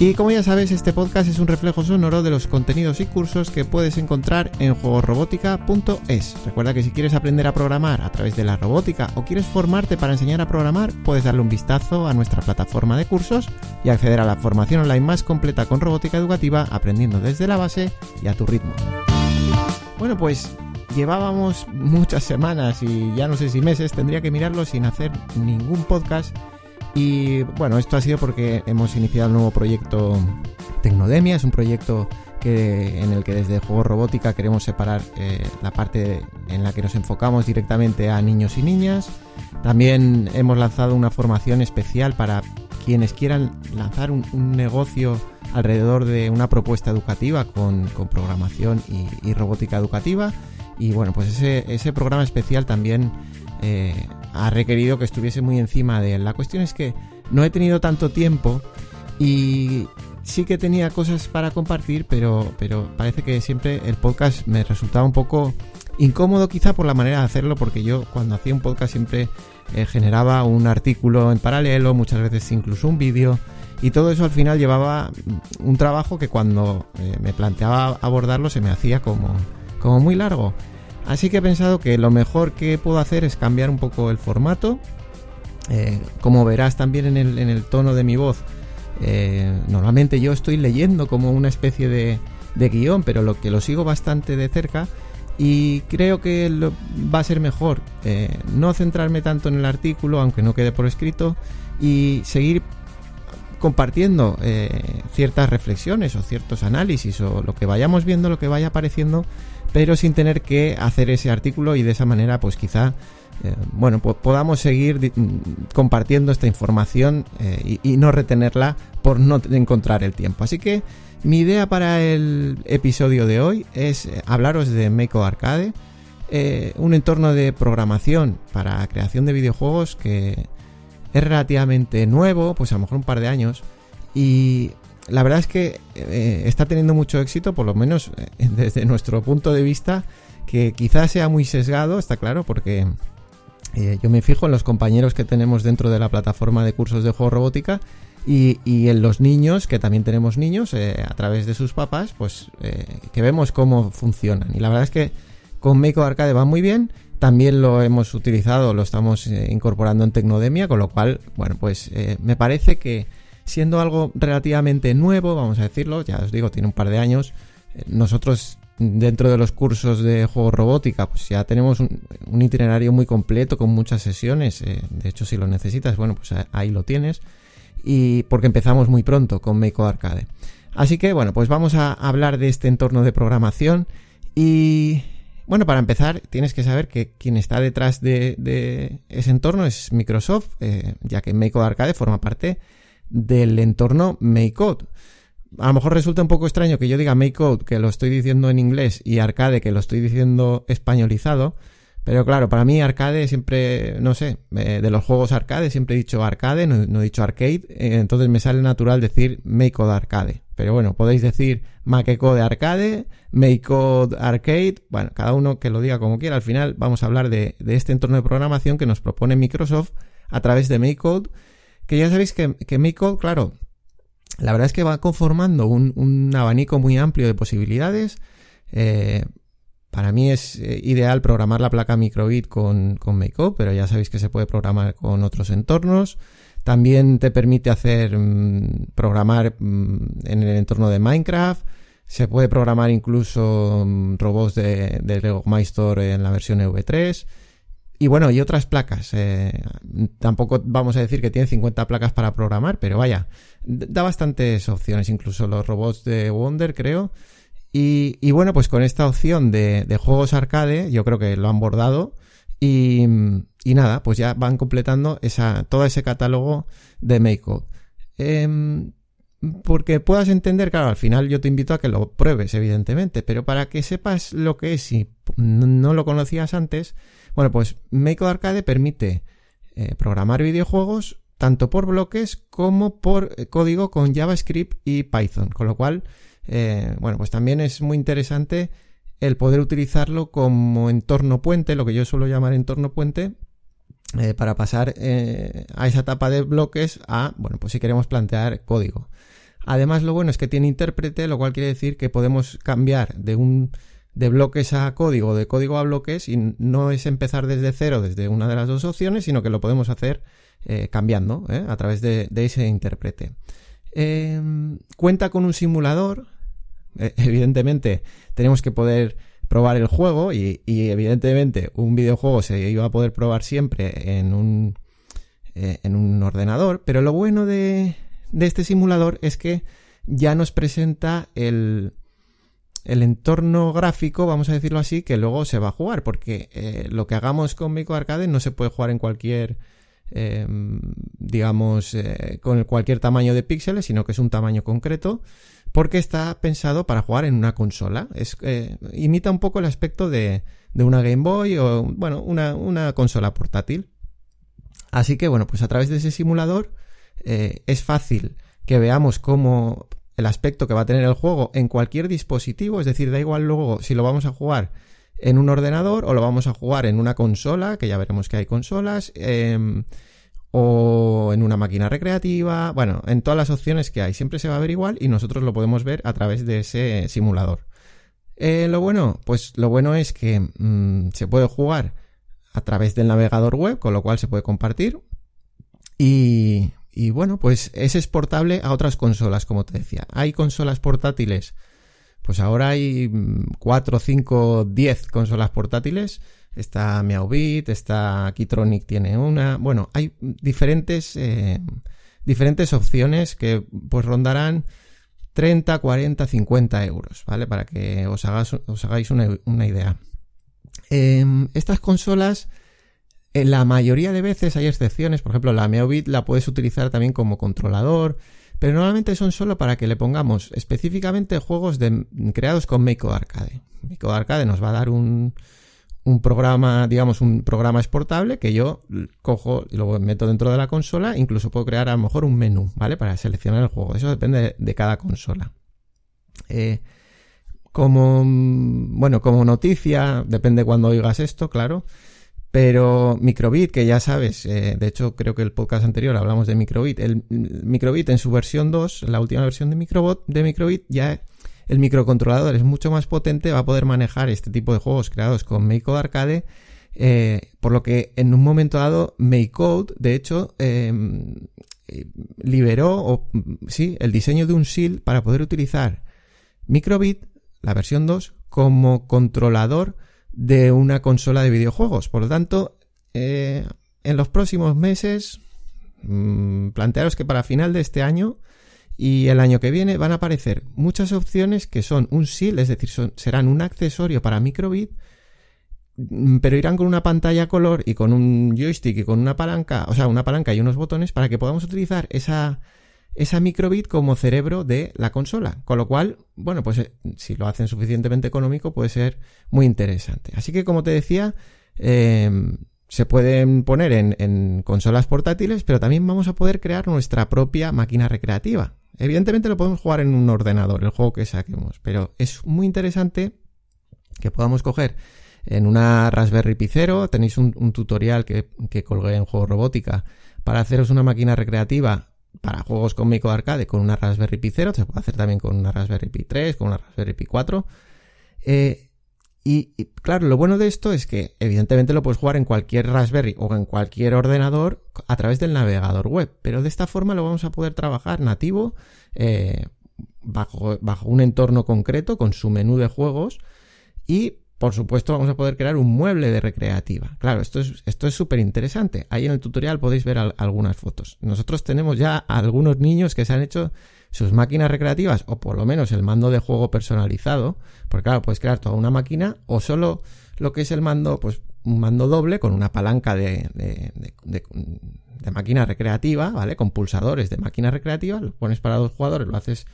Y como ya sabes, este podcast es un reflejo sonoro de los contenidos y cursos que puedes encontrar en juegosrobótica.es. Recuerda que si quieres aprender a programar a través de la robótica o quieres formarte para enseñar a programar, puedes darle un vistazo a nuestra plataforma de cursos y acceder a la formación online más completa con robótica educativa, aprendiendo desde la base y a tu ritmo. Bueno, pues llevábamos muchas semanas y ya no sé si meses, tendría que mirarlo sin hacer ningún podcast y bueno, esto ha sido porque hemos iniciado el nuevo proyecto Tecnodemia, es un proyecto que, en el que desde Juego Robótica queremos separar eh, la parte en la que nos enfocamos directamente a niños y niñas. También hemos lanzado una formación especial para quienes quieran lanzar un, negocio alrededor de una propuesta educativa con, programación y, robótica educativa. Y bueno, pues ese, ese programa especial también eh, ha requerido que estuviese muy encima de él. La cuestión es que no he tenido tanto tiempo y sí que tenía cosas para compartir, pero, pero parece que siempre el podcast me resultaba un poco incómodo quizá por la manera de hacerlo, porque yo cuando hacía un podcast siempre eh, generaba un artículo en paralelo, muchas veces incluso un vídeo, y todo eso al final llevaba un trabajo que cuando eh, me planteaba abordarlo se me hacía como, como muy largo. Así que he pensado que lo mejor que puedo hacer es cambiar un poco el formato. Eh, como verás también en el, tono de mi voz, eh, normalmente yo estoy leyendo como una especie de, guion, pero lo que lo sigo bastante de cerca y creo que va a ser mejor eh, no centrarme tanto en el artículo, aunque no quede por escrito, y seguir compartiendo ciertas reflexiones o ciertos análisis o lo que vayamos viendo, lo que vaya apareciendo pero sin tener que hacer ese artículo y de esa manera pues quizá eh, bueno podamos seguir mm, compartiendo esta información eh, y, no retenerla por no encontrar el tiempo. Así que mi idea para el episodio de hoy es eh, hablaros de Meiko Arcade un entorno de programación para creación de videojuegos que es relativamente nuevo pues a lo mejor un par de años y la verdad es que eh, está teniendo mucho éxito, por lo menos eh, desde nuestro punto de vista, que quizás sea muy sesgado, está claro, porque eh, yo me fijo en los compañeros que tenemos dentro de la plataforma de cursos de juego robótica y, en los niños, que también tenemos niños, a través de sus papás, pues que vemos cómo funcionan. Y la verdad es que con Meiko Arcade va muy bien. También lo hemos utilizado, lo estamos incorporando en Tecnodemia, con lo cual, bueno, pues me parece que siendo algo relativamente nuevo, vamos a decirlo, ya os digo, tiene un par de años. Eh, nosotros dentro de los cursos de juego robótica, pues ya tenemos un, itinerario muy completo con muchas sesiones. Eh, de hecho, si lo necesitas, bueno, pues ahí lo tienes. Y porque empezamos muy pronto con Meiko Arcade. Así que, bueno, pues vamos a hablar de este entorno de programación. Y bueno, para empezar, tienes que saber que quien está detrás de, ese entorno es Microsoft, eh, ya que Meiko Arcade forma parte del entorno MakeCode. A lo mejor resulta un poco extraño que yo diga MakeCode, que lo estoy diciendo en inglés, y Arcade, que lo estoy diciendo españolizado. Pero claro, para mí arcade siempre, no sé, eh, de los juegos arcade siempre he dicho arcade, no, he dicho arcade, eh, entonces me sale natural decir MakeCode arcade. Pero bueno, podéis decir MakeCode arcade, MakeCode arcade, bueno, cada uno que lo diga como quiera. Al final vamos a hablar de, de este entorno de programación que nos propone Microsoft a través de MakeCode que ya sabéis que, que claro, la verdad es que va conformando un, abanico muy amplio de posibilidades. Eh, para mí es eh, ideal programar la placa microbit con, con MakeCode, pero ya sabéis que se puede programar con otros entornos. También te permite hacer mm, programar mm, en el entorno de Minecraft. Se puede programar incluso mm, robots de, de Lego en la versión EV3. Y bueno, y otras placas. Eh, tampoco vamos a decir que tiene 50 placas para programar, pero vaya, da bastantes opciones, incluso los robots de Wonder, creo. Y, bueno, pues con esta opción de, juegos arcade, yo creo que lo han bordado. Y, nada, pues ya van completando esa, todo ese catálogo de MakeCode. Em, porque puedas entender, claro, al final yo te invito a que lo pruebes, evidentemente, pero para que sepas lo que es y no lo conocías antes, bueno, pues Make Arcade permite eh, programar videojuegos tanto por bloques como por eh, código con JavaScript y Python, con lo cual, eh, bueno, pues también es muy interesante el poder utilizarlo como entorno puente, lo que yo suelo llamar entorno puente, para pasar a esa etapa de bloques a, bueno, pues si queremos plantear código. Además, lo bueno es que tiene intérprete, lo cual quiere decir que podemos cambiar de un de bloques a código, de código a bloques, y no es empezar desde cero, desde una de las dos opciones, sino que lo podemos hacer eh, cambiando ¿eh? a través de, ese intérprete. Em, cuenta con un simulador. E, evidentemente, tenemos que poder probar el juego y, evidentemente un videojuego se iba a poder probar siempre en un, eh, en un ordenador, pero lo bueno de, de este simulador es que ya nos presenta el, el entorno gráfico, vamos a decirlo así, que luego se va a jugar, porque eh, lo que hagamos con Mico Arcade no se puede jugar en cualquier, em, digamos, eh, con cualquier tamaño de píxeles, sino que es un tamaño concreto, porque está pensado para jugar en una consola. Es, eh, imita un poco el aspecto de, de una Game Boy o, bueno, una, una consola portátil. Así que, bueno, pues a través de ese simulador es fácil que veamos cómo el aspecto que va a tener el juego en cualquier dispositivo, es decir, da igual luego si lo vamos a jugar en un ordenador o lo vamos a jugar en una consola, que ya veremos que hay consolas, em, o en una máquina recreativa, bueno, en todas las opciones que hay, siempre se va a ver igual y nosotros lo podemos ver a través de ese simulador. Eh, lo bueno, pues lo bueno es que mm, se puede jugar a través del navegador web, con lo cual se puede compartir. Y y bueno, pues es exportable a otras consolas, como te decía. Hay consolas portátiles. Pues ahora hay 4, 5, 10 consolas portátiles. Está Meowbit, está Keytronic tiene una. Bueno, hay diferentes, eh, diferentes opciones que pues rondarán 30, 40, 50 euros, ¿vale? Para que os, hagáis una, una idea. Em, estas consolas en la mayoría de veces hay excepciones, por ejemplo, la Meobit la puedes utilizar también como controlador, pero normalmente son solo para que le pongamos específicamente juegos de, creados con Mako Arcade. Mako Arcade nos va a dar un, programa, digamos, un programa exportable que yo cojo y lo meto dentro de la consola, incluso puedo crear a lo mejor un menú, ¿vale? Para seleccionar el juego. Eso depende de, cada consola. Eh, como, bueno, como noticia, depende cuando oigas esto, claro. Pero Microbit, que ya sabes, eh, de hecho creo que el podcast anterior hablamos de Microbit, el, Microbit en su versión 2, la última versión de, Microbot, de Microbit, ya el microcontrolador es mucho más potente, va a poder manejar este tipo de juegos creados con MakeCode Arcade, eh, por lo que en un momento dado MakeCode, de hecho, em, liberó sí, el diseño de un SIL para poder utilizar Microbit, la versión 2, como controlador de una consola de videojuegos. Por lo tanto, eh, en los próximos meses, mmm, plantearos que para final de este año y el año que viene van a aparecer muchas opciones que son un SIL, es decir, serán un accesorio para microbit, mm, pero irán con una pantalla color y con un joystick y con una palanca, o sea, una palanca y unos botones para que podamos utilizar esa esa microbit como cerebro de la consola. Con lo cual, bueno, pues eh, si lo hacen suficientemente económico puede ser muy interesante. Así que como te decía, em, se pueden poner en, consolas portátiles, pero también vamos a poder crear nuestra propia máquina recreativa. Evidentemente lo podemos jugar en un ordenador, el juego que saquemos, pero es muy interesante que podamos coger en una Raspberry Pi 0, tenéis un, un tutorial que, que colgué en Juego Robótica para haceros una máquina recreativa para juegos con micro arcade con una Raspberry Pi 0, se puede hacer también con una Raspberry Pi 3, con una Raspberry Pi 4. Eh, y, claro, lo bueno de esto es que evidentemente lo puedes jugar en cualquier Raspberry o en cualquier ordenador a través del navegador web, pero de esta forma lo vamos a poder trabajar nativo eh, bajo, bajo un entorno concreto con su menú de juegos y por supuesto, vamos a poder crear un mueble de recreativa. Claro, esto es esto es súper interesante. Ahí en el tutorial podéis ver algunas fotos. Nosotros tenemos ya algunos niños que se han hecho sus máquinas recreativas o por lo menos el mando de juego personalizado, porque claro, puedes crear toda una máquina o solo lo que es el mando, pues un mando doble con una palanca de, de, máquina recreativa, ¿vale? Con pulsadores de máquina recreativa, lo pones para dos jugadores, lo haces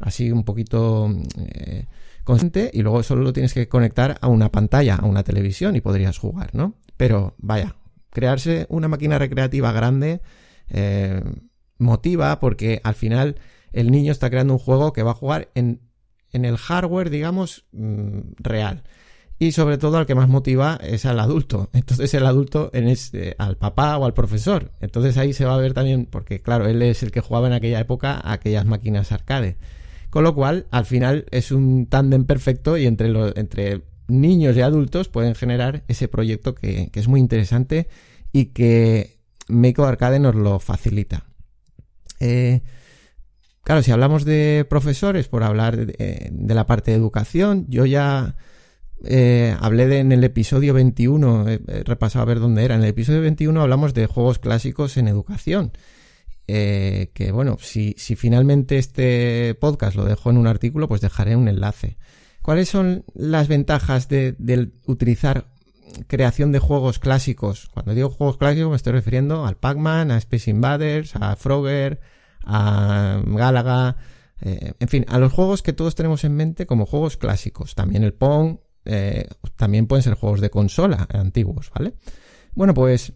así un poquito eh, consciente y luego solo lo tienes que conectar a una pantalla, a una televisión y podrías jugar, ¿no? Pero vaya, crearse una máquina recreativa grande eh, motiva porque al final el niño está creando un juego que va a jugar en, en el hardware, digamos, mm, real. Y sobre todo al que más motiva es al adulto. Entonces el adulto es eh, al papá o al profesor. Entonces ahí se va a ver también, porque claro, él es el que jugaba en aquella época aquellas máquinas arcade. Con lo cual, al final es un tándem perfecto y entre, los, entre niños y adultos pueden generar ese proyecto que, es muy interesante y que Meiko Arcade nos lo facilita. Eh, claro, si hablamos de profesores, por hablar de, la parte de educación, yo ya eh, hablé de, en el episodio 21, he, repasado a ver dónde era, en el episodio 21 hablamos de juegos clásicos en educación. Eh, que bueno, si, si finalmente este podcast lo dejo en un artículo, pues dejaré un enlace. ¿Cuáles son las ventajas de, utilizar creación de juegos clásicos? Cuando digo juegos clásicos me estoy refiriendo al Pac-Man, a Space Invaders, a Frogger, a Galaga, eh, en fin, a los juegos que todos tenemos en mente como juegos clásicos. También el Pong, eh, también pueden ser juegos de consola antiguos, ¿vale? Bueno, pues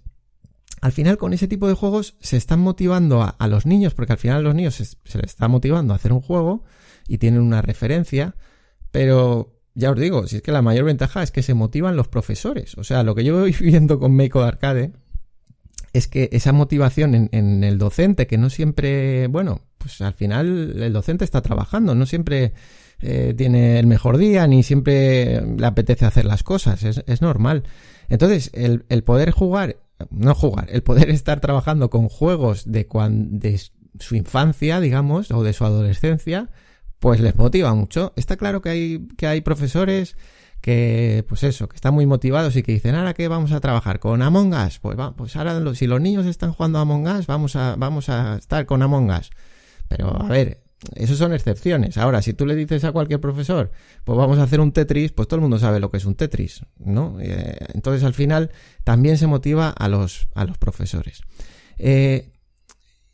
al final con ese tipo de juegos se están motivando a, los niños, porque al final a los niños se, les está motivando a hacer un juego y tienen una referencia pero ya os digo, si es que la mayor ventaja es que se motivan los profesores. O sea, lo que yo voy viendo con Meiko Arcade es que esa motivación en, el docente, que no siempre, bueno, pues al final el docente está trabajando, no siempre eh, tiene el mejor día, ni siempre le apetece hacer las cosas, es, normal. Entonces, el, poder jugar, no jugar, el poder estar trabajando con juegos de, de su infancia, digamos, o de su adolescencia, pues les motiva mucho. Está claro que hay, que hay profesores que, pues eso, que están muy motivados y que dicen, ahora que vamos a trabajar con Among Us, pues va, pues ahora si los niños están jugando a Among Us, vamos a, vamos a estar con Among Us. Pero a ver, eso son excepciones. Ahora, si tú le dices a cualquier profesor, pues vamos a hacer un Tetris, pues todo el mundo sabe lo que es un Tetris, ¿no? Eh, entonces al final también se motiva a los, a los profesores. Eh,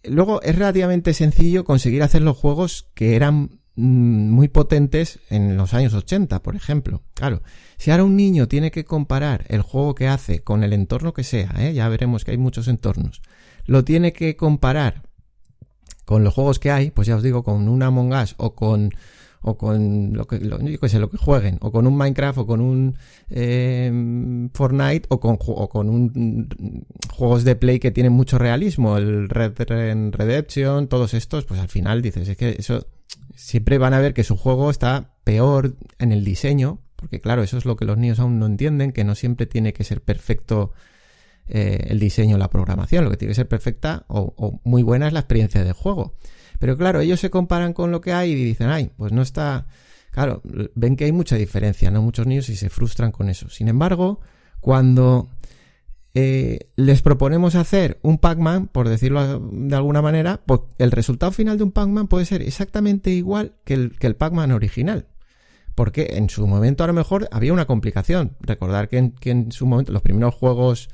luego es relativamente sencillo conseguir hacer los juegos que eran Mm, muy potentes en los años 80, por ejemplo. Claro, si ahora un niño tiene que comparar el juego que hace con el entorno que sea, ¿eh? ya veremos que hay muchos entornos, lo tiene que comparar con los juegos que hay, pues ya os digo, con un Among Us o con o con lo que, lo, sé, lo que jueguen, o con un Minecraft, o con un eh, Fortnite, o con, o con un juegos de play que tienen mucho realismo, el Red Redemption, todos estos, pues al final dices, es que eso siempre van a ver que su juego está peor en el diseño, porque claro, eso es lo que los niños aún no entienden, que no siempre tiene que ser perfecto eh, el diseño, la programación, lo que tiene que ser perfecta o, muy buena es la experiencia de juego. Pero claro, ellos se comparan con lo que hay y dicen, ay, pues no está... Claro, ven que hay mucha diferencia, ¿no? Muchos niños y se frustran con eso. Sin embargo, cuando eh, les proponemos hacer un Pac-Man, por decirlo de alguna manera, pues el resultado final de un Pac-Man puede ser exactamente igual que el, que el Pac-Man original. Porque en su momento a lo mejor había una complicación. Recordar que en, su momento los primeros juegos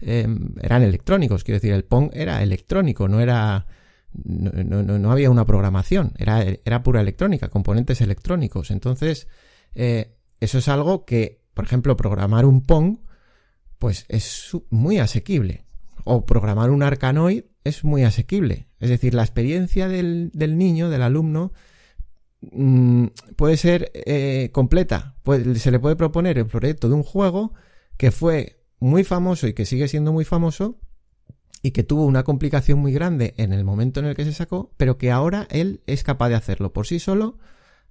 em, eran electrónicos, quiero decir, el Pong era electrónico, no era... No, no, había una programación, era, era, pura electrónica, componentes electrónicos. Entonces, eh, eso es algo que, por ejemplo, programar un Pong pues es muy asequible. O programar un arcanoid es muy asequible. Es decir, la experiencia del, niño, del alumno, mm, puede ser eh, completa. se le puede proponer el proyecto de un juego que fue muy famoso y que sigue siendo muy famoso y que tuvo una complicación muy grande en el momento en el que se sacó, pero que ahora él es capaz de hacerlo por sí solo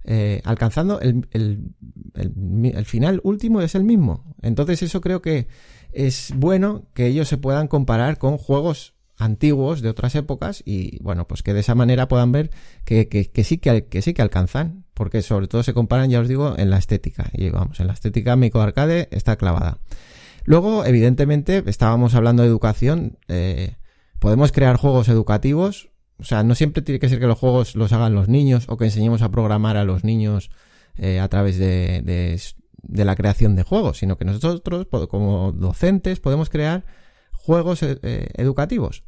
eh, alcanzando el, el, final último es el mismo. Entonces eso creo que es bueno que ellos se puedan comparar con juegos antiguos de otras épocas y bueno, pues que de esa manera puedan ver que, que, sí, que, que, sí que alcanzan, porque sobre todo se comparan, ya os digo, en la estética. Y vamos, en la estética Mico Arcade está clavada. Luego, evidentemente, estábamos hablando de educación. Eh, podemos crear juegos educativos o sea, no siempre tiene que ser que los juegos los hagan los niños o que enseñemos a programar a los niños eh, a través de, la creación de juegos, sino que nosotros, como docentes, podemos crear juegos eh, educativos.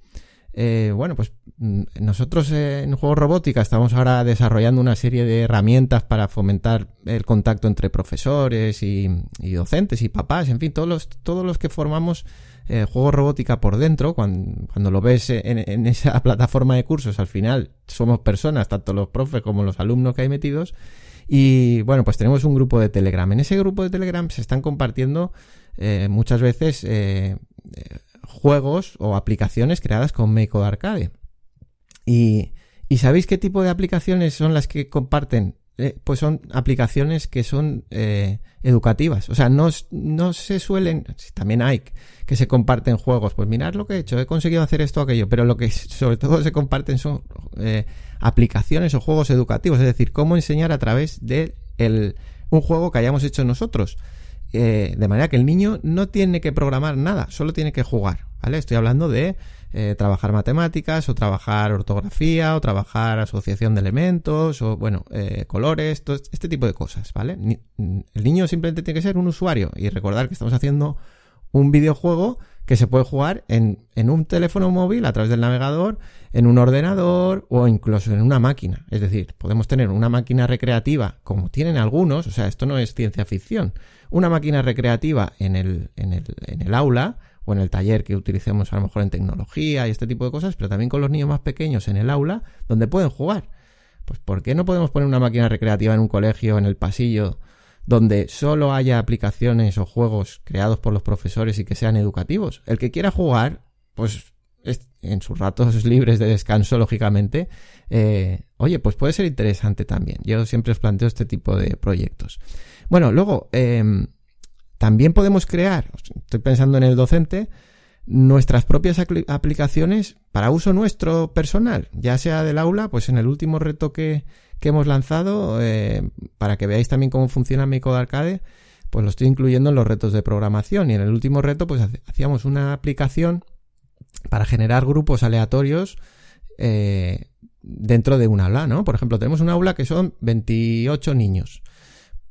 Eh, bueno, pues mm, nosotros en Juegos Robótica estamos ahora desarrollando una serie de herramientas para fomentar el contacto entre profesores y, docentes y papás, en fin, todos los, todos los que formamos eh, Juegos Robótica por dentro, cuando, lo ves en, esa plataforma de cursos, al final somos personas, tanto los profes como los alumnos que hay metidos, y bueno, pues tenemos un grupo de Telegram. En ese grupo de Telegram se están compartiendo eh, muchas veces eh, juegos o aplicaciones creadas con Make Arcade. Y, ¿Y sabéis qué tipo de aplicaciones son las que comparten? Eh, pues son aplicaciones que son educativas. O sea, no, no se suelen, también hay que se comparten juegos. Pues mirad lo que he hecho, he conseguido hacer esto o aquello, pero lo que sobre todo se comparten son aplicaciones o juegos educativos, es decir, cómo enseñar a través de un juego que hayamos hecho nosotros. Eh, de manera que el niño no tiene que programar nada, solo tiene que jugar, ¿vale? Estoy hablando de eh, trabajar matemáticas, o trabajar ortografía, o trabajar asociación de elementos, o bueno, eh, colores, todo este tipo de cosas, ¿vale? el niño simplemente tiene que ser un usuario y recordar que estamos haciendo un videojuego que se puede jugar en, en, un teléfono móvil a través del navegador, en un ordenador o incluso en una máquina. Es decir, podemos tener una máquina recreativa, como tienen algunos, o sea, esto no es ciencia ficción, una máquina recreativa en el, en el, en el aula o en el taller que utilicemos a lo mejor en tecnología y este tipo de cosas, pero también con los niños más pequeños en el aula donde pueden jugar. Pues ¿por qué no podemos poner una máquina recreativa en un colegio, en el pasillo, donde solo haya aplicaciones o juegos creados por los profesores y que sean educativos. El que quiera jugar, pues en sus ratos libres de descanso, lógicamente, eh, oye, pues puede ser interesante también. Yo siempre os planteo este tipo de proyectos. Bueno, luego, em, también podemos crear, estoy pensando en el docente, nuestras propias aplicaciones para uso nuestro personal, ya sea del aula, pues en el último reto que, que hemos lanzado, eh, para que veáis también cómo funciona mi Code Arcade, pues lo estoy incluyendo en los retos de programación. Y en el último reto, pues hacíamos una aplicación para generar grupos aleatorios eh, dentro de un aula, ¿no? Por ejemplo, tenemos un aula que son 28 niños.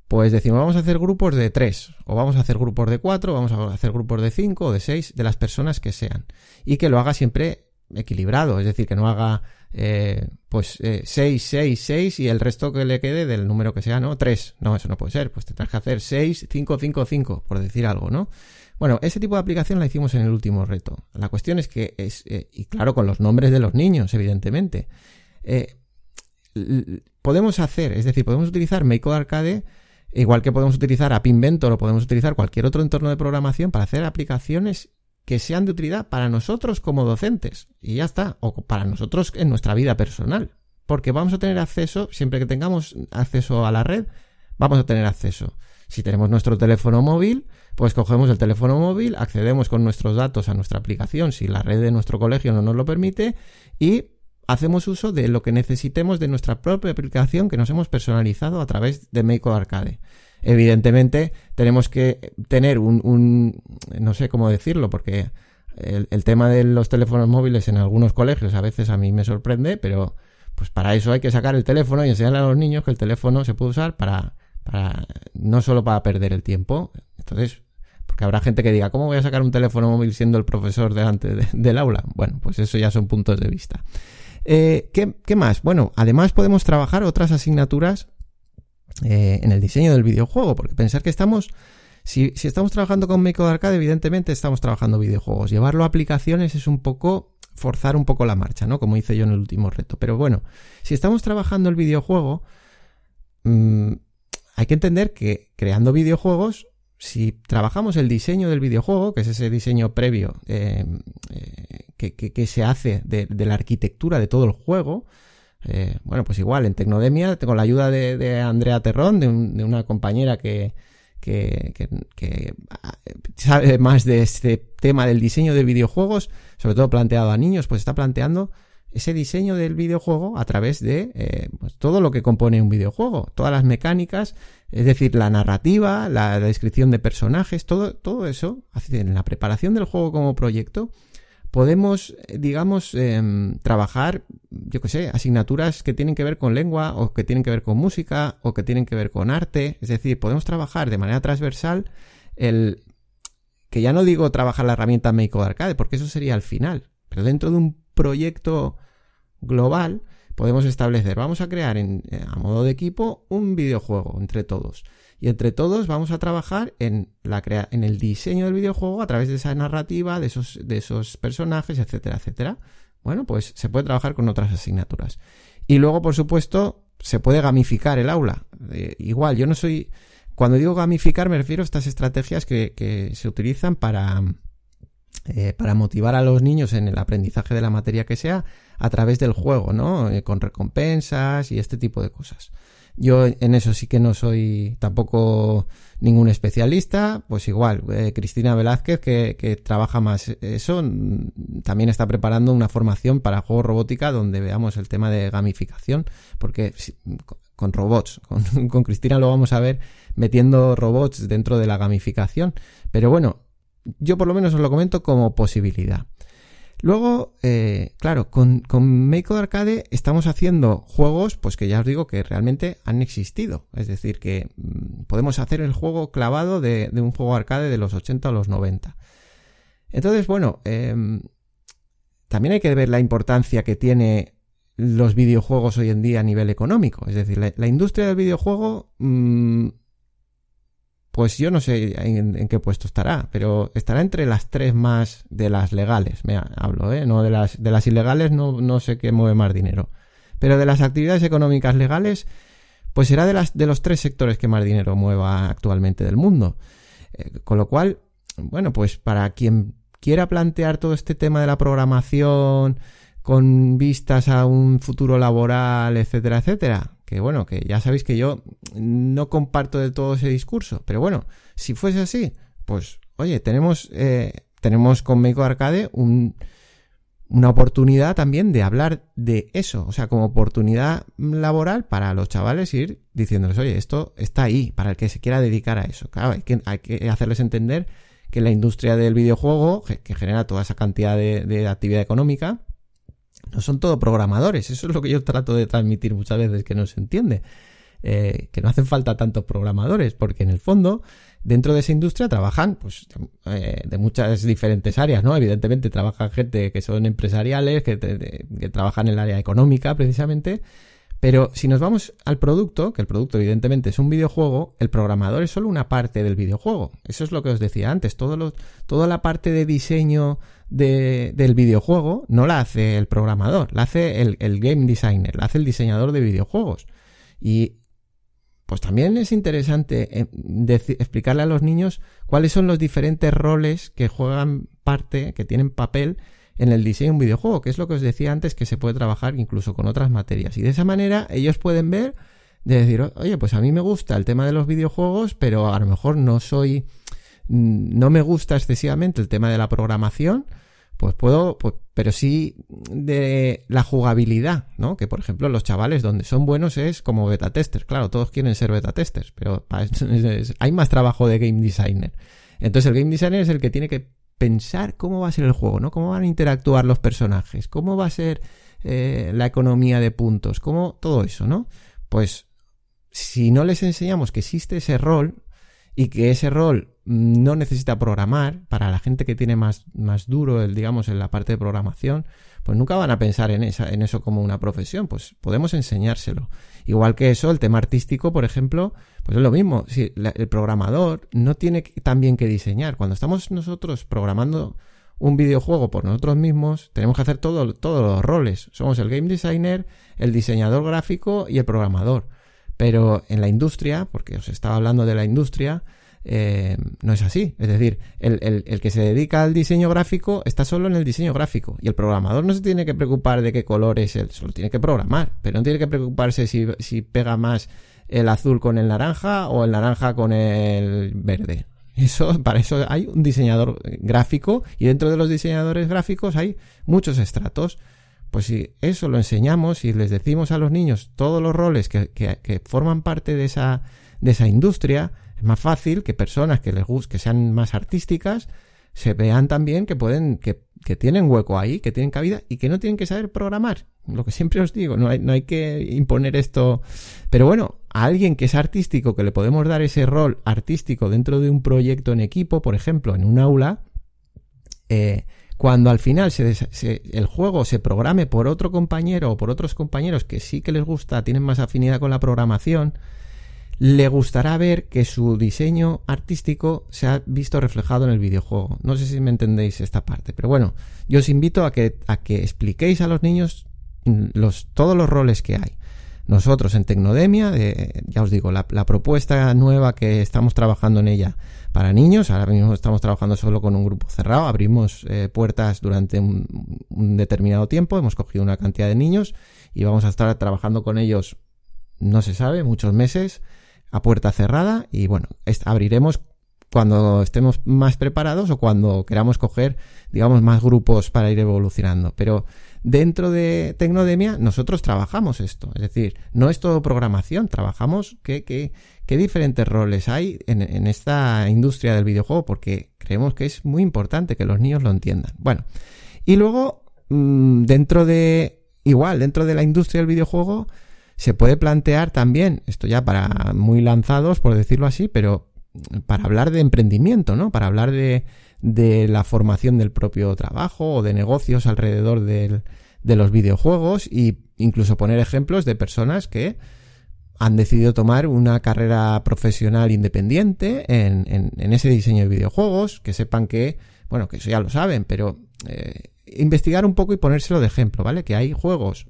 Pues decimos, vamos a hacer grupos de 3, o vamos a hacer grupos de 4, vamos a hacer grupos de 5 o de 6, de las personas que sean. Y que lo haga siempre equilibrado, es decir, que no haga eh, pues 6, 6, 6 y el resto que le quede del número que sea, ¿no? 3. No, eso no puede ser, pues tendrás que hacer 6, 5, 5, 5, por decir algo, ¿no? Bueno, ese tipo de aplicación la hicimos en el último reto. La cuestión es que es, eh, y claro, con los nombres de los niños, evidentemente. Eh, podemos hacer, es decir, podemos utilizar Make Arcade igual que podemos utilizar App Inventor o podemos utilizar cualquier otro entorno de programación para hacer aplicaciones que sean de utilidad para nosotros como docentes. Y ya está. O para nosotros en nuestra vida personal. Porque vamos a tener acceso, siempre que tengamos acceso a la red, vamos a tener acceso. Si tenemos nuestro teléfono móvil, pues cogemos el teléfono móvil, accedemos con nuestros datos a nuestra aplicación si la red de nuestro colegio no nos lo permite y hacemos uso de lo que necesitemos de nuestra propia aplicación que nos hemos personalizado a través de Make Arcade. Evidentemente, tenemos que tener un, no sé cómo decirlo, porque el, tema de los teléfonos móviles en algunos colegios a veces a mí me sorprende, pero pues para eso hay que sacar el teléfono y enseñarle a los niños que el teléfono se puede usar para, para no solo para perder el tiempo. Entonces, porque habrá gente que diga, ¿cómo voy a sacar un teléfono móvil siendo el profesor delante del aula? Bueno, pues eso ya son puntos de vista. Eh, ¿qué, ¿qué, más? Bueno, además podemos trabajar otras asignaturas eh, en el diseño del videojuego, porque pensar que estamos, si, estamos trabajando con Make Arcade, evidentemente estamos trabajando videojuegos. Llevarlo a aplicaciones es un poco forzar un poco la marcha, ¿no? Como hice yo en el último reto. Pero bueno, si estamos trabajando el videojuego, mmm, hay que entender que creando videojuegos, si trabajamos el diseño del videojuego, que es ese diseño previo eh, eh, que, se hace de, la arquitectura de todo el juego, eh, bueno, pues igual, en Tecnodemia, con la ayuda de, Andrea Terrón, de, una compañera que, ah, sabe más de este tema del diseño de videojuegos, sobre todo planteado a niños, pues está planteando ese diseño del videojuego a través de eh, pues todo lo que compone un videojuego, todas las mecánicas, es decir, la narrativa, la, descripción de personajes, todo, todo eso, en la preparación del juego como proyecto, podemos, digamos, em, trabajar, yo qué sé, asignaturas que tienen que ver con lengua o que tienen que ver con música o que tienen que ver con arte. Es decir, podemos trabajar de manera transversal el... que ya no digo trabajar la herramienta Make Arcade, porque eso sería al final, pero dentro de un proyecto global podemos establecer, vamos a crear en, a modo de equipo un videojuego entre todos. Y entre todos vamos a trabajar en, la en el diseño del videojuego a través de esa narrativa, de esos, de esos personajes, etcétera, etcétera. Bueno, pues se puede trabajar con otras asignaturas. Y luego, por supuesto, se puede gamificar el aula. Igual, yo no soy... Cuando digo gamificar me refiero a estas estrategias que, que se utilizan para, eh, para motivar a los niños en el aprendizaje de la materia que sea a través del juego, ¿no? Eh, con recompensas y este tipo de cosas. Yo en eso sí que no soy tampoco ningún especialista, pues igual, eh, Cristina Velázquez, que, trabaja más eso, también está preparando una formación para juego robótica donde veamos el tema de gamificación, porque con robots, con, con Cristina lo vamos a ver metiendo robots dentro de la gamificación, pero bueno, yo por lo menos os lo comento como posibilidad. Luego, eh, claro, con, con Make Arcade estamos haciendo juegos, pues que ya os digo que realmente han existido. Es decir, que mm, podemos hacer el juego clavado de, un juego arcade de los 80 o los 90. Entonces, bueno, em, también hay que ver la importancia que tiene los videojuegos hoy en día a nivel económico. Es decir, la, industria del videojuego mm, pues yo no sé en, qué puesto estará, pero estará entre las tres más de las legales, me hablo, ¿eh? No de las, de las ilegales no, sé qué mueve más dinero. Pero de las actividades económicas legales, pues será de, las, de los tres sectores que más dinero mueva actualmente del mundo. Eh, con lo cual, bueno, pues para quien quiera plantear todo este tema de la programación con vistas a un futuro laboral, etcétera, etcétera, que bueno, que ya sabéis que yo no comparto de todo ese discurso, pero bueno, si fuese así, pues oye, tenemos, eh, tenemos con Meiko Arcade un, una oportunidad también de hablar de eso, o sea, como oportunidad laboral para los chavales ir diciéndoles, oye, esto está ahí, para el que se quiera dedicar a eso. Claro, hay que, hay que hacerles entender que la industria del videojuego, que genera toda esa cantidad de, de actividad económica, no son todo programadores. Eso es lo que yo trato de transmitir muchas veces que no se entiende. Eh, que no hacen falta tantos programadores, porque en el fondo, dentro de esa industria trabajan pues, eh, de muchas diferentes áreas, ¿no? Evidentemente trabajan gente que son empresariales, que, que trabajan en el área económica precisamente, pero si nos vamos al producto, que el producto evidentemente es un videojuego, el programador es solo una parte del videojuego. Eso es lo que os decía antes. Todo toda la parte de diseño del videojuego no la hace el programador, la hace el, game designer, la hace el diseñador de videojuegos. Y pues también es interesante eh, explicarle a los niños cuáles son los diferentes roles que juegan parte, que tienen papel en el diseño de un videojuego, que es lo que os decía antes, que se puede trabajar incluso con otras materias. Y de esa manera ellos pueden ver, de decir, oye, pues a mí me gusta el tema de los videojuegos, pero a lo mejor no soy, no me gusta excesivamente el tema de la programación, pues puedo, pues, pero sí de la jugabilidad, ¿no? Que por ejemplo los chavales donde son buenos es como beta testers, claro, todos quieren ser beta testers, pero hay más trabajo de game designer. Entonces el game designer es el que tiene que pensar cómo va a ser el juego, ¿no? Cómo van a interactuar los personajes, cómo va a ser eh, la economía de puntos, cómo todo eso, ¿no? Pues si no les enseñamos que existe ese rol y que ese rol no necesita programar, para la gente que tiene más, más duro, el, digamos, en la parte de programación, pues nunca van a pensar en, esa, en eso como una profesión, pues podemos enseñárselo. Igual que eso, el tema artístico, por ejemplo, pues es lo mismo. Si el programador no tiene también que diseñar. Cuando estamos nosotros programando un videojuego por nosotros mismos, tenemos que hacer todo, todos los roles. Somos el game designer, el diseñador gráfico y el programador. Pero en la industria, porque os estaba hablando de la industria, eh, no es así. Es decir, el, el, que se dedica al diseño gráfico está solo en el diseño gráfico y el programador no se tiene que preocupar de qué color es él, solo tiene que programar, pero no tiene que preocuparse si, si pega más el azul con el naranja o el naranja con el verde. Eso, para eso hay un diseñador gráfico y dentro de los diseñadores gráficos hay muchos estratos. Pues si eso lo enseñamos y les decimos a los niños todos los roles que, que, que forman parte de esa, de esa industria, es más fácil que personas que les guste, que sean más artísticas, se vean también que pueden, que, que tienen hueco ahí, que tienen cabida y que no tienen que saber programar. Lo que siempre os digo, no hay, no hay que imponer esto. Pero bueno, a alguien que es artístico, que le podemos dar ese rol artístico dentro de un proyecto en equipo, por ejemplo, en un aula, eh, cuando al final se, el juego se programe por otro compañero o por otros compañeros que sí que les gusta, tienen más afinidad con la programación, le gustará ver que su diseño artístico se ha visto reflejado en el videojuego. No sé si me entendéis esta parte, pero bueno, yo os invito a que, a que expliquéis a los niños mm, los, todos los roles que hay. Nosotros en Tecnodemia, ya os digo, la, propuesta nueva que estamos trabajando en ella para niños, ahora mismo estamos trabajando solo con un grupo cerrado, abrimos eh, puertas durante un, determinado tiempo, hemos cogido una cantidad de niños y vamos a estar trabajando con ellos, no se sabe, muchos meses, a puerta cerrada y bueno, abriremos cuando estemos más preparados o cuando queramos coger, digamos, más grupos para ir evolucionando. Pero dentro de Tecnodemia nosotros trabajamos esto. Es decir, no es todo programación, trabajamos qué, qué, qué diferentes roles hay en, en, esta industria del videojuego porque creemos que es muy importante que los niños lo entiendan. Bueno, y luego, mm, dentro de, igual, dentro de la industria del videojuego, se puede plantear también, esto ya para muy lanzados, por decirlo así, pero para hablar de emprendimiento, ¿no? Para hablar de, de la formación del propio trabajo o de negocios alrededor del, de los videojuegos e incluso poner ejemplos de personas que han decidido tomar una carrera profesional independiente en, en, ese diseño de videojuegos, que sepan que, bueno, que eso ya lo saben, pero eh, investigar un poco y ponérselo de ejemplo, ¿vale? Que hay juegos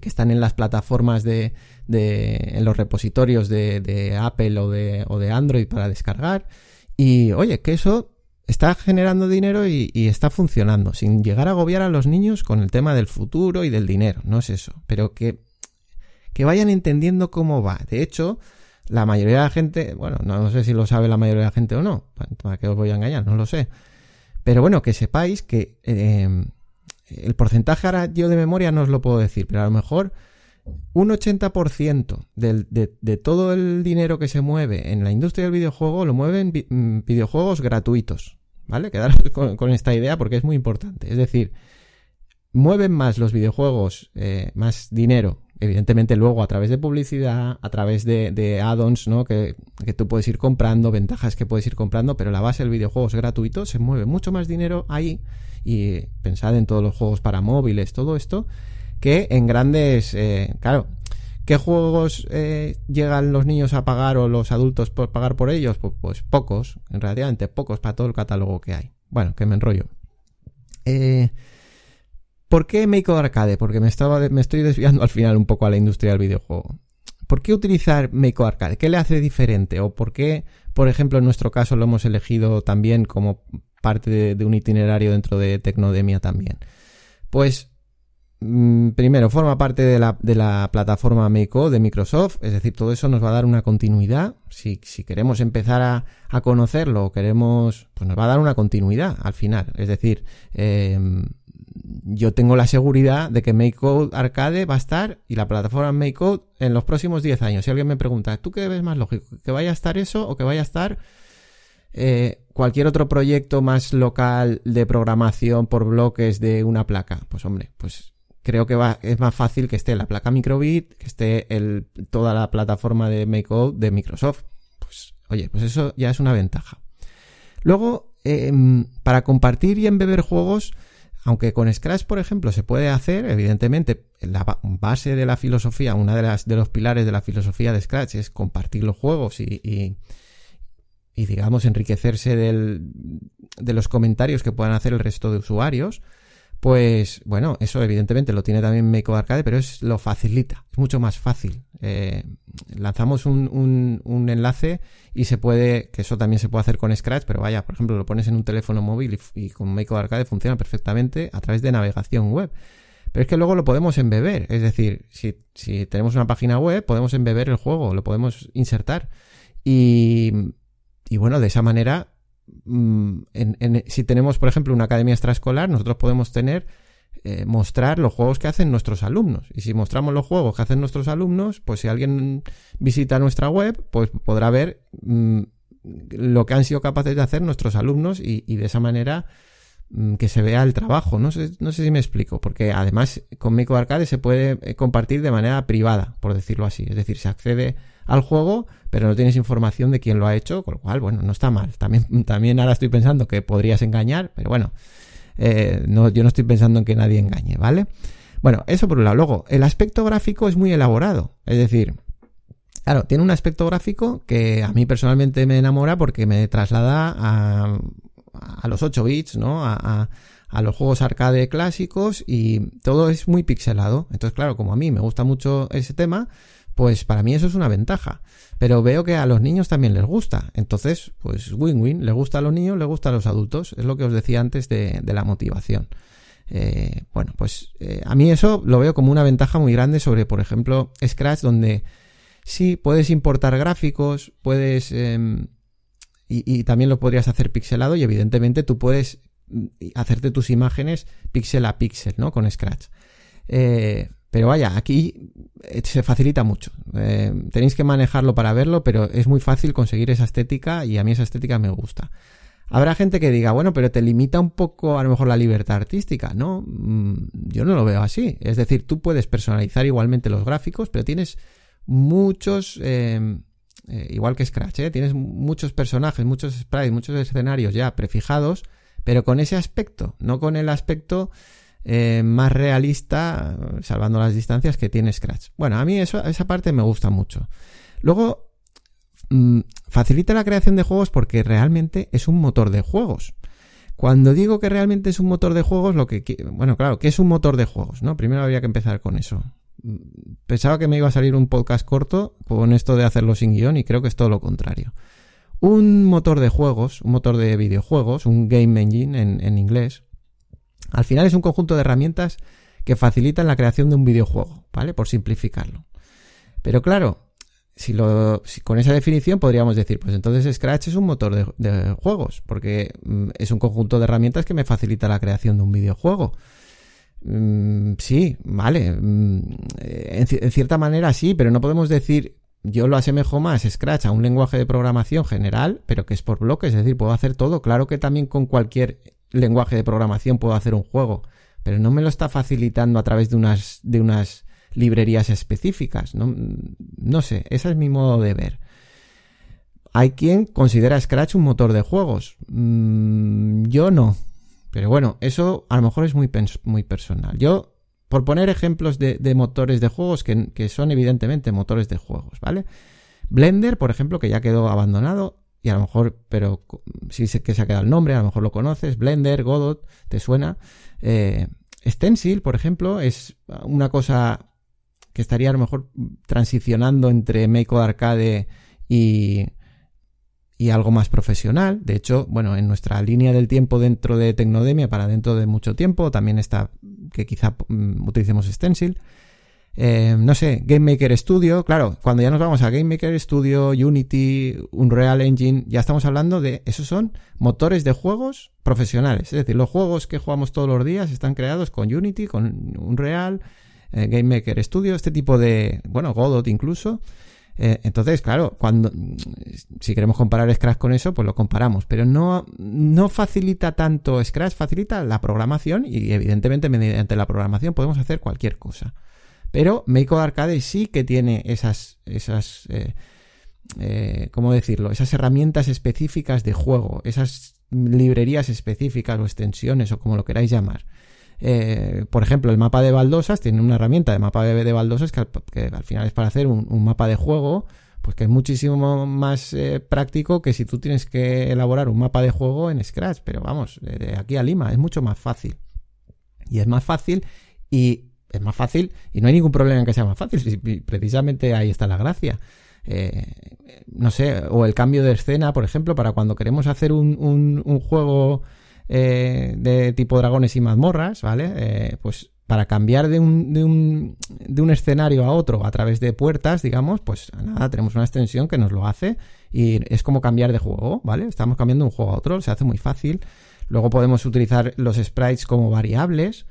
que están en las plataformas de, de en los repositorios de, Apple o de, o de Android para descargar. Y oye, que eso está generando dinero y, está funcionando, sin llegar a agobiar a los niños con el tema del futuro y del dinero, no es eso, pero que, que vayan entendiendo cómo va. De hecho, la mayoría de la gente, bueno, no, sé si lo sabe la mayoría de la gente o no, para que os voy a engañar, no lo sé. Pero bueno, que sepáis que eh, el porcentaje ahora yo de memoria no os lo puedo decir, pero a lo mejor un 80% del, de, todo el dinero que se mueve en la industria del videojuego lo mueven mm, videojuegos gratuitos. ¿Vale? Quedaros con, esta idea porque es muy importante. Es decir, mueven más los videojuegos, eh, más dinero, evidentemente luego a través de publicidad, a través de, de add-ons, ¿no? Que, tú puedes ir comprando, ventajas que puedes ir comprando, pero la base del videojuego es gratuito, se mueve mucho más dinero ahí y pensad en todos los juegos para móviles, todo esto, que en grandes, eh, claro, ¿qué juegos eh, llegan los niños a pagar o los adultos por pagar por ellos? Pues, pues pocos, en realidad pocos para todo el catálogo que hay. Bueno, que me enrollo. Eh, ¿Por qué Make Arcade? Porque me, estaba, me estoy desviando al final un poco a la industria del videojuego. ¿Por qué utilizar Make Arcade? ¿Qué le hace diferente? ¿O por qué, por ejemplo, en nuestro caso lo hemos elegido también como parte de, un itinerario dentro de Tecnodemia también. Pues mm, primero, forma parte de la, plataforma Makeco de Microsoft, es decir, todo eso nos va a dar una continuidad. Si, queremos empezar a, a, conocerlo queremos, pues nos va a dar una continuidad al final. Es decir, em, yo tengo la seguridad de que MakeCode Arcade va a estar y la plataforma MakeCode en los próximos 10 años. Si alguien me pregunta, ¿tú qué ves más lógico? ¿Que vaya a estar eso o que vaya a estar eh, cualquier otro proyecto más local de programación por bloques de una placa, pues hombre, pues creo que va, es más fácil que esté la placa microbit, que esté el, toda la plataforma de MakeCode de Microsoft. Pues oye, pues eso ya es una ventaja. Luego, em, para compartir y embeber juegos, aunque con Scratch, por ejemplo, se puede hacer, evidentemente, la base de la filosofía, una de las de los pilares de la filosofía de Scratch es compartir los juegos y digamos enriquecerse de los comentarios que puedan hacer el resto de usuarios, pues bueno, eso evidentemente lo tiene también Make Arcade, pero es lo facilita, es mucho más fácil. Eh, lanzamos un, un, enlace y se puede, que eso también se puede hacer con Scratch, pero vaya, por ejemplo, lo pones en un teléfono móvil y, con Make Arcade funciona perfectamente a través de navegación web. Pero es que luego lo podemos embeber, es decir, si, si tenemos una página web, podemos embeber el juego, lo podemos insertar. Y y bueno, de esa manera, mm, si tenemos, por ejemplo, una academia extraescolar, nosotros podemos tener, eh, mostrar los juegos que hacen nuestros alumnos. Y si mostramos los juegos que hacen nuestros alumnos, pues si alguien visita nuestra web, pues podrá ver mm, lo que han sido capaces de hacer nuestros alumnos y, de esa manera que se vea el trabajo. No sé, no sé si me explico, porque además con Mico Arcade se puede eh, compartir de manera privada, por decirlo así. Es decir, se accede al juego, pero no tienes información de quién lo ha hecho, con lo cual, bueno, no está mal. También, también ahora estoy pensando que podrías engañar, pero bueno, eh, no, yo no estoy pensando en que nadie engañe, ¿vale? Bueno, eso por un lado. Luego, el aspecto gráfico es muy elaborado. Es decir, claro, tiene un aspecto gráfico que a mí personalmente me enamora porque me traslada a, a los 8 bits, ¿no? A, a, los juegos arcade clásicos y todo es muy pixelado. Entonces, claro, como a mí me gusta mucho ese tema, pues para mí eso es una ventaja. Pero veo que a los niños también les gusta. Entonces, pues win-win. Le gusta a los niños, le gusta a los adultos. Es lo que os decía antes de, de la motivación. Eh, bueno, pues eh, a mí eso lo veo como una ventaja muy grande sobre, por ejemplo, Scratch, donde sí puedes importar gráficos, puedes... Eh, y, también lo podrías hacer pixelado y evidentemente tú puedes mm, hacerte tus imágenes píxel a píxel, ¿no? Con Scratch. Eh, pero vaya, aquí eh, se facilita mucho. Eh, tenéis que manejarlo para verlo, pero es muy fácil conseguir esa estética y a mí esa estética me gusta. Habrá gente que diga, bueno, pero te limita un poco a lo mejor la libertad artística. No, mm, yo no lo veo así. Es decir, tú puedes personalizar igualmente los gráficos, pero tienes muchos, eh, igual que Scratch, ¿eh? tienes muchos personajes, muchos sprites, muchos escenarios ya prefijados, pero con ese aspecto, no con el aspecto eh, más realista, salvando las distancias que tiene Scratch. Bueno, a mí esa parte me gusta mucho. Luego, mmm, facilita la creación de juegos porque realmente es un motor de juegos. Cuando digo que realmente es un motor de juegos, lo que bueno, claro, ¿qué es un motor de juegos? ¿No? Primero habría que empezar con eso. Pensaba que me iba a salir un podcast corto con esto de hacerlo sin guion y creo que es todo lo contrario. Un motor de juegos, un motor de videojuegos, un game engine en, inglés, al final es un conjunto de herramientas que facilitan la creación de un videojuego, ¿vale? Por simplificarlo. Pero claro, si, lo, con esa definición podríamos decir, pues entonces Scratch es un motor de, de, juegos, porque mm, es un conjunto de herramientas que me facilita la creación de un videojuego. Mm, sí, vale, mm, en, en, cierta manera sí, pero no podemos decir, yo lo asemejo más Scratch a un lenguaje de programación general, pero que es por bloques, es decir, puedo hacer todo. Claro que también con cualquier lenguaje de programación puedo hacer un juego, pero no me lo está facilitando a través de unas, de unas librerías específicas. No, no sé, ese es mi modo de ver. Hay quien considera Scratch un motor de juegos. Mm, yo no. Pero bueno, eso a lo mejor es muy, muy personal. Yo, por poner ejemplos de, motores de juegos que, que, son evidentemente motores de juegos, ¿vale? Blender, por ejemplo, que ya quedó abandonado, y a lo mejor, pero sí sé que se ha quedado el nombre, a lo mejor lo conoces, Blender, Godot, te suena. Eh, Stencil, por ejemplo, es una cosa que estaría a lo mejor transicionando entre Make Arcade y, y algo más profesional. De hecho, bueno, en nuestra línea del tiempo dentro de Tecnodemia para dentro de mucho tiempo también está que quizá um, utilicemos Stencil. Eh, no sé, Game Maker Studio, claro, cuando ya nos vamos a Game Maker Studio, Unity, Unreal Engine, ya estamos hablando de, esos son motores de juegos profesionales, es decir, los juegos que jugamos todos los días están creados con Unity, con Unreal, eh, Game Maker Studio, este tipo de, bueno, Godot incluso. Eh, entonces, claro, cuando si queremos comparar Scratch con eso, pues lo comparamos, pero no, no facilita tanto Scratch, facilita la programación y evidentemente mediante la programación podemos hacer cualquier cosa. Pero Meiko Arcade sí que tiene esas, esas, eh, eh, ¿cómo decirlo? Esas herramientas específicas de juego, esas librerías específicas o extensiones o como lo queráis llamar. Eh, por ejemplo, el mapa de baldosas tiene una herramienta de mapa de, de baldosas que al, que al, final es para hacer un, mapa de juego, pues que es muchísimo más eh, práctico que si tú tienes que elaborar un mapa de juego en Scratch. Pero vamos, de aquí a Lima es mucho más fácil. Y es más fácil y es más fácil y no hay ningún problema en que sea más fácil. Precisamente ahí está la gracia. Eh, no sé, o el cambio de escena, por ejemplo, para cuando queremos hacer un, un, un juego eh, de tipo dragones y mazmorras, ¿vale? Eh, pues para cambiar de un, de, un, de un escenario a otro a través de puertas, digamos, pues nada, tenemos una extensión que nos lo hace y es como cambiar de juego, ¿vale? Estamos cambiando de un juego a otro, se hace muy fácil. Luego podemos utilizar los sprites como variables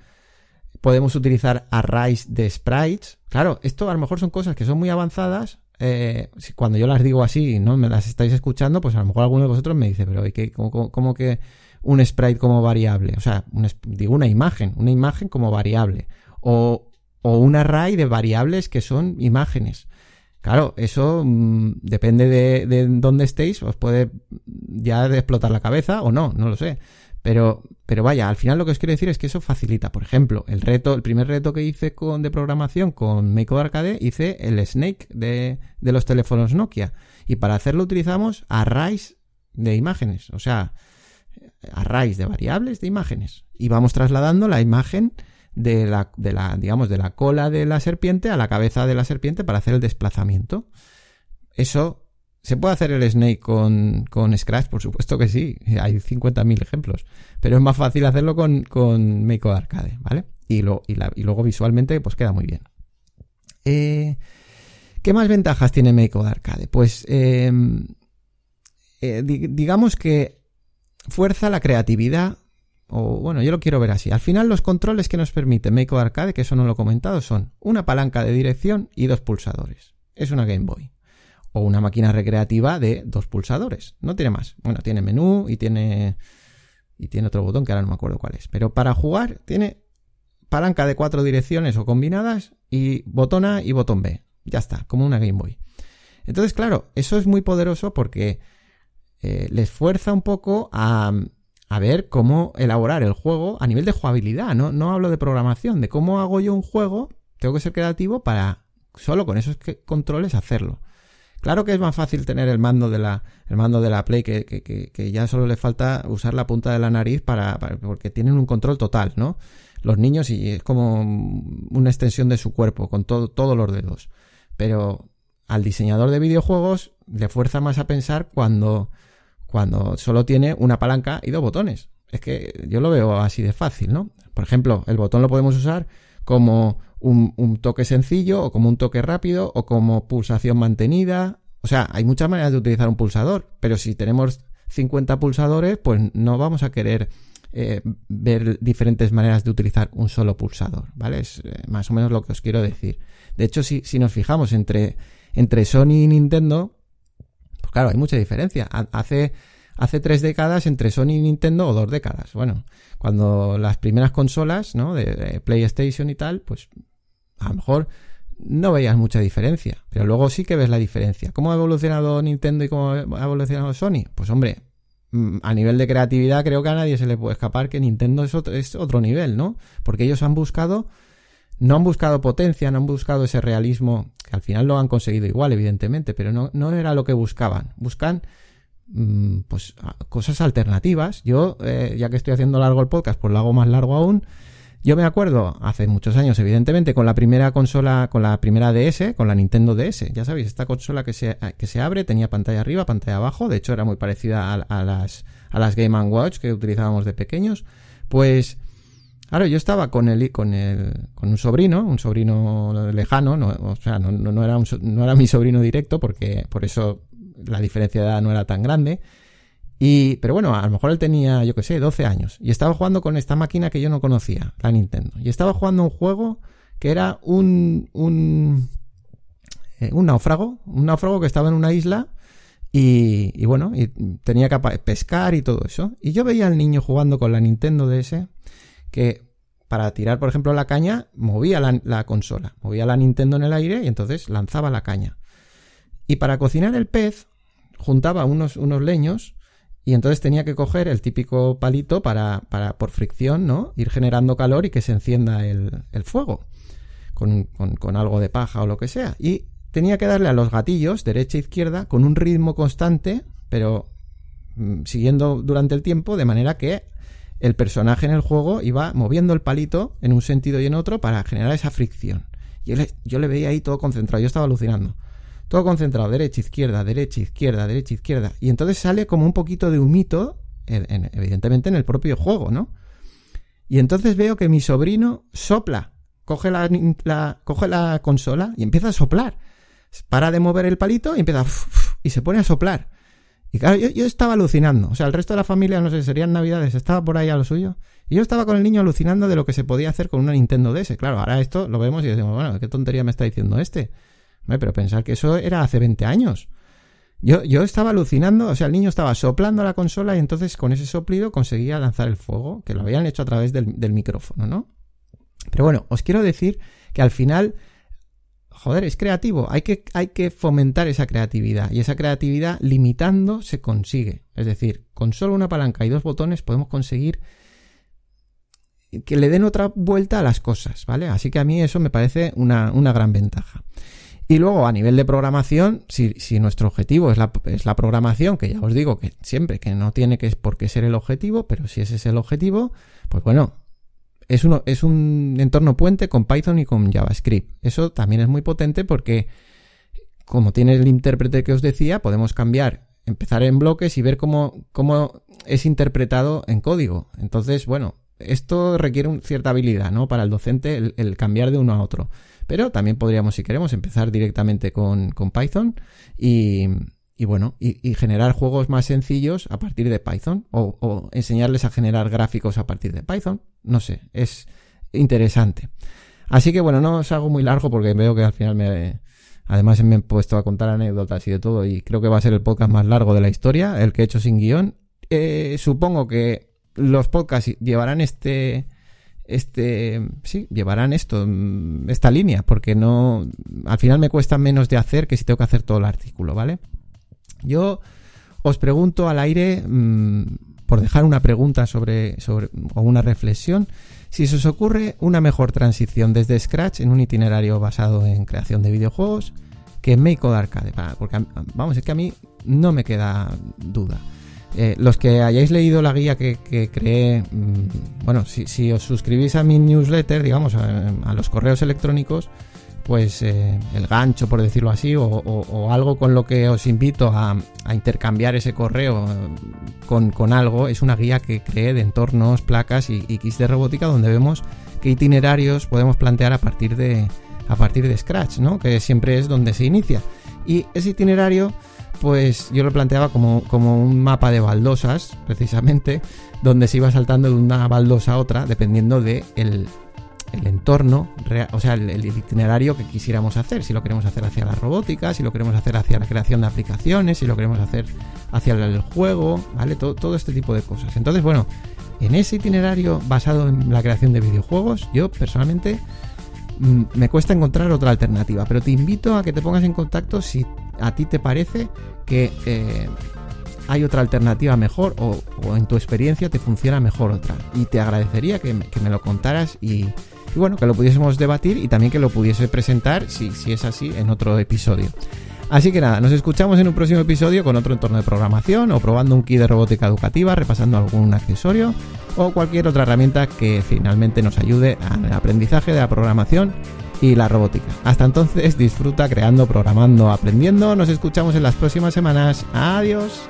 podemos utilizar arrays de sprites. Claro, esto a lo mejor son cosas que son muy avanzadas, eh, cuando yo las digo así y no me las estáis escuchando, pues a lo mejor alguno de vosotros me dice, pero ¿y cómo, que un sprite como variable? O sea, digo una imagen, una imagen como variable. O, o un array de variables que son imágenes. Claro, eso mm, depende de, de, dónde estéis, os puede ya explotar la cabeza o no, no lo sé. Pero, pero vaya, al final lo que os quiero decir es que eso facilita. Por ejemplo, el reto, el primer reto que hice con, de programación con Make Arcade, hice el Snake de, de los teléfonos Nokia. Y para hacerlo utilizamos arrays de imágenes. O sea, arrays de variables de imágenes. Y vamos trasladando la imagen de la, de la, digamos, de la cola de la serpiente a la cabeza de la serpiente para hacer el desplazamiento. Eso, ¿se puede hacer el Snake con, con Scratch? Por supuesto que sí, hay 50.000 ejemplos, pero es más fácil hacerlo con, con Make Arcade, ¿vale? Y, lo, y, luego visualmente pues queda muy bien. Eh, ¿Qué más ventajas tiene Make Arcade? Pues em, eh, digamos que fuerza la creatividad o bueno, yo lo quiero ver así. Al final los controles que nos permite Make Arcade, que eso no lo he comentado, son una palanca de dirección y dos pulsadores. Es una Game Boy. O una máquina recreativa de dos pulsadores. No tiene más. Bueno, tiene menú y tiene. Y tiene otro botón que ahora no me acuerdo cuál es. Pero para jugar tiene palanca de cuatro direcciones o combinadas y botón A y botón B. Ya está, como una Game Boy. Entonces, claro, eso es muy poderoso porque eh, les fuerza un poco a a ver cómo elaborar el juego a nivel de jugabilidad, no, no hablo de programación, de cómo hago yo un juego, tengo que ser creativo para solo con esos controles hacerlo. Claro que es más fácil tener el mando de la, el mando de la Play que, que, que, ya solo le falta usar la punta de la nariz para, porque tienen un control total, ¿no? Los niños y es como una extensión de su cuerpo con todo, todos los dedos. Pero al diseñador de videojuegos le fuerza más a pensar cuando cuando solo tiene una palanca y dos botones. Es que yo lo veo así de fácil, ¿no? Por ejemplo, el botón lo podemos usar como un, toque sencillo o como un toque rápido o como pulsación mantenida. O sea, hay muchas maneras de utilizar un pulsador, pero si tenemos 50 pulsadores, pues no vamos a querer eh, ver diferentes maneras de utilizar un solo pulsador, ¿vale? Es eh, más o menos lo que os quiero decir. De hecho, si, si nos fijamos entre, entre Sony y Nintendo, claro, hay mucha diferencia. Hace, hace tres décadas entre Sony y Nintendo, o dos décadas. Bueno, cuando las primeras consolas, ¿no? De, PlayStation y tal, pues a lo mejor no veías mucha diferencia. Pero luego sí que ves la diferencia. ¿Cómo ha evolucionado Nintendo y cómo ha evolucionado Sony? Pues hombre, mm, a nivel de creatividad creo que a nadie se le puede escapar que Nintendo es otro, es otro nivel, ¿no? Porque ellos han buscado no han buscado potencia, no han buscado ese realismo, que al final lo han conseguido igual, evidentemente, pero no, no era lo que buscaban. Buscan mm, pues cosas alternativas. Yo, eh, ya que estoy haciendo largo el podcast, pues lo hago más largo aún. Yo me acuerdo hace muchos años, evidentemente, con la primera consola, con la primera DS, con la Nintendo DS. Ya sabéis, esta consola que se, que se abre tenía pantalla arriba, pantalla abajo. De hecho, era muy parecida a, las, a las Game Watch que utilizábamos de pequeños. Pues Claro, yo estaba con el, con el, con un sobrino, un sobrino lejano, no, o sea, no, era mi sobrino directo, porque por eso la diferencia de edad no era tan grande. Y, pero bueno, a lo mejor él tenía, yo qué sé, 12 años. Y estaba jugando con esta máquina que yo no conocía, la Nintendo. Y estaba jugando un juego que era un, un, eh, un náufrago, un náufrago que estaba en una isla y, y, bueno, y tenía que pescar y todo eso. Y yo veía al niño jugando con la Nintendo DS que para tirar, por ejemplo, la caña, movía la, consola, movía la Nintendo en el aire y entonces lanzaba la caña. Y para cocinar el pez, juntaba unos, unos leños y entonces tenía que coger el típico palito para, para por fricción, ¿no? Ir generando calor y que se encienda el, fuego con, con, con, algo de paja o lo que sea. Y tenía que darle a los gatillos, derecha e izquierda, con un ritmo constante, pero mm, siguiendo durante el tiempo, de manera que el personaje en el juego iba moviendo el palito en un sentido y en otro para generar esa fricción. Y yo le veía ahí todo concentrado, yo estaba alucinando. Todo concentrado, derecha, izquierda, derecha, izquierda, derecha, izquierda. Y entonces sale como un poquito de humito, evidentemente en el propio juego, ¿no? Y entonces veo que mi sobrino sopla, coge la, coge la consola y empieza a soplar. Para de mover el palito y empieza y se pone a soplar. Y claro, yo, estaba alucinando. O sea, el resto de la familia, no sé, serían navidades, estaba por ahí a lo suyo. Y yo estaba con el niño alucinando de lo que se podía hacer con una Nintendo DS. Claro, ahora esto lo vemos y decimos, bueno, ¿qué tontería me está diciendo este? Pero pensar que eso era hace 20 años. Yo, yo estaba alucinando, o sea, el niño estaba soplando la consola y entonces con ese soplido conseguía lanzar el fuego, que lo habían hecho a través del, del micrófono, ¿no? Pero bueno, os quiero decir que al final joder, es creativo. Hay que, hay que fomentar esa creatividad. Y esa creatividad, limitando, se consigue. Es decir, con solo una palanca y dos botones podemos conseguir que le den otra vuelta a las cosas, ¿vale? Así que a mí eso me parece una, gran ventaja. Y luego, a nivel de programación, si, si nuestro objetivo es la, es la, programación, que ya os digo que siempre, que no tiene que por qué ser el objetivo, pero si ese es el objetivo, pues bueno, es, es un entorno puente con Python y con JavaScript. Eso también es muy potente porque, como tiene el intérprete que os decía, podemos cambiar, empezar en bloques y ver cómo, cómo es interpretado en código. Entonces, bueno, esto requiere cierta habilidad, ¿no? Para el docente el, cambiar de uno a otro. Pero también podríamos, si queremos, empezar directamente con, con Python y, y bueno, y, generar juegos más sencillos a partir de Python o, enseñarles a generar gráficos a partir de Python. No sé, es interesante. Así que bueno, no os hago muy largo porque veo que al final me... Además me he puesto a contar anécdotas y de todo y creo que va a ser el podcast más largo de la historia, el que he hecho sin guion. Eh, supongo que los podcasts llevarán este este sí llevarán esto esta línea porque no al final me cuesta menos de hacer que si tengo que hacer todo el artículo vale yo os pregunto al aire, mm, por dejar una pregunta sobre, sobre, o una reflexión, si se os ocurre una mejor transición desde Scratch en un itinerario basado en creación de videojuegos que en Make Arcade. Porque, vamos, es que a mí no me queda duda. Eh, los que hayáis leído la guía que, creé, mm, bueno, si, os suscribís a mi newsletter, digamos, a los correos electrónicos, pues eh, el gancho, por decirlo así, o, algo con lo que os invito a, intercambiar ese correo eh, con, algo, es una guía que cree de entornos, placas y, kits de robótica donde vemos qué itinerarios podemos plantear a partir de, a partir de Scratch, ¿no? que siempre es donde se inicia. Y ese itinerario, pues yo lo planteaba como, como un mapa de baldosas, precisamente, donde se iba saltando de una baldosa a otra, dependiendo de el, entorno, o sea, el, itinerario que quisiéramos hacer. Si lo queremos hacer hacia la robótica, si lo queremos hacer hacia la creación de aplicaciones, si lo queremos hacer hacia el juego, ¿vale? Todo, todo este tipo de cosas. Entonces, bueno, en ese itinerario basado en la creación de videojuegos, yo personalmente mm, me cuesta encontrar otra alternativa, pero te invito a que te pongas en contacto si a ti te parece que eh, hay otra alternativa mejor o, en tu experiencia te funciona mejor otra. Y te agradecería que me lo contaras y, y bueno, que lo pudiésemos debatir y también que lo pudiese presentar, si, si es así, en otro episodio. Así que nada, nos escuchamos en un próximo episodio con otro entorno de programación o probando un kit de robótica educativa, repasando algún accesorio o cualquier otra herramienta que finalmente nos ayude al aprendizaje de la programación y la robótica. Hasta entonces, disfruta creando, programando, aprendiendo. Nos escuchamos en las próximas semanas. Adiós.